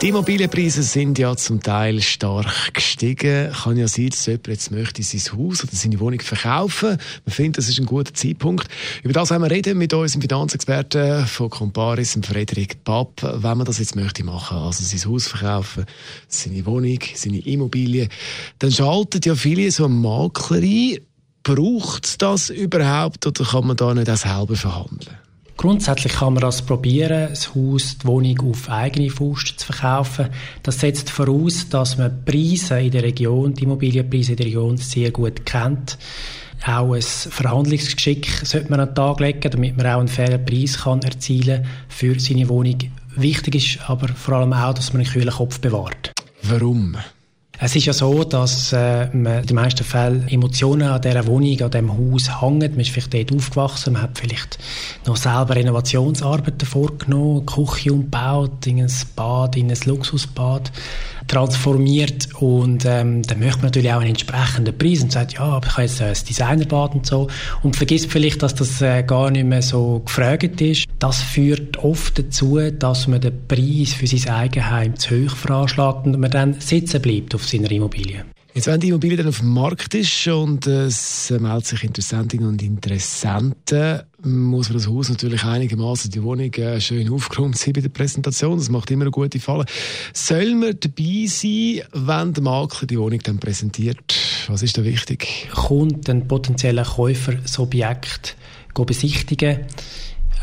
die Immobilienpreise sind ja zum Teil stark gestiegen. Kann ja sein, dass jemand jetzt möchte sein Haus oder seine Wohnung verkaufen. Man findet, das ist ein guter Zeitpunkt. Über das haben wir reden mit unserem Finanzexperten von Comparis, Frederik Papp, wenn man das jetzt möchte machen, also sein Haus verkaufen, seine Wohnung, seine Immobilie, dann schaltet ja viele so Makler ein. Braucht es das überhaupt oder kann man da nicht auch selber verhandeln? Grundsätzlich kann man das probieren, das Haus, die Wohnung auf eigene Faust zu verkaufen. Das setzt voraus, dass man Preise in der Region, die Immobilienpreise in der Region sehr gut kennt. Auch ein Verhandlungsgeschick sollte man an den Tag legen, damit man auch einen fairen Preis kann erzielen für seine Wohnung. Wichtig ist aber vor allem auch, dass man einen kühlen Kopf bewahrt. Warum? Es ist ja so, dass äh, man in den meisten Fällen Emotionen an dieser Wohnung, an diesem Haus hängt. Man ist vielleicht dort aufgewachsen, man hat vielleicht noch selber Renovationsarbeiten vorgenommen, Küche umgebaut, in ein Bad, in ein Luxusbad transformiert und ähm, dann möchte man natürlich auch einen entsprechenden Preis und sagt, ja, aber ich habe jetzt ein Designerbad und so und vergisst vielleicht, dass das äh, gar nicht mehr so gefragt ist. Das führt oft dazu, dass man den Preis für sein Eigenheim zu hoch veranschlagt und man dann sitzen bleibt auf seiner Immobilie. Jetzt, wenn die Immobilie dann auf dem Markt ist und es melden sich Interessentinnen und Interessenten, muss man das Haus natürlich einigermaßen die Wohnung äh, schön aufgeräumt sein bei der Präsentation. Das macht immer eine gute Falle. Soll man dabei sein, wenn der Makler die Wohnung dann präsentiert? Was ist da wichtig? Kommt ein potenzieller Käufer das Objekt besichtigen,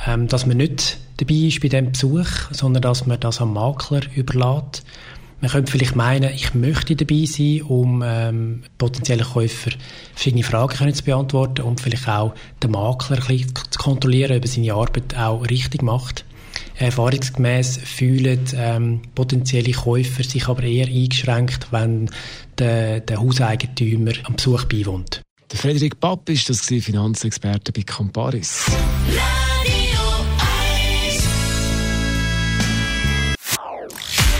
ähm, dass man nicht dabei ist bei dem Besuch, sondern dass man das am Makler überlässt man könnte vielleicht meinen, ich möchte dabei sein, um ähm, potenziellen Käufer verschiedene Fragen können zu beantworten und vielleicht auch den Makler ein bisschen zu kontrollieren, ob er seine Arbeit auch richtig macht. Erfahrungsgemäß fühlen ähm, potenzielle Käufer sich aber eher eingeschränkt, wenn der, der Hauseigentümer am Besuch beiwohnt. Der Frederik Papp ist das Finanzexperte bei Camparis.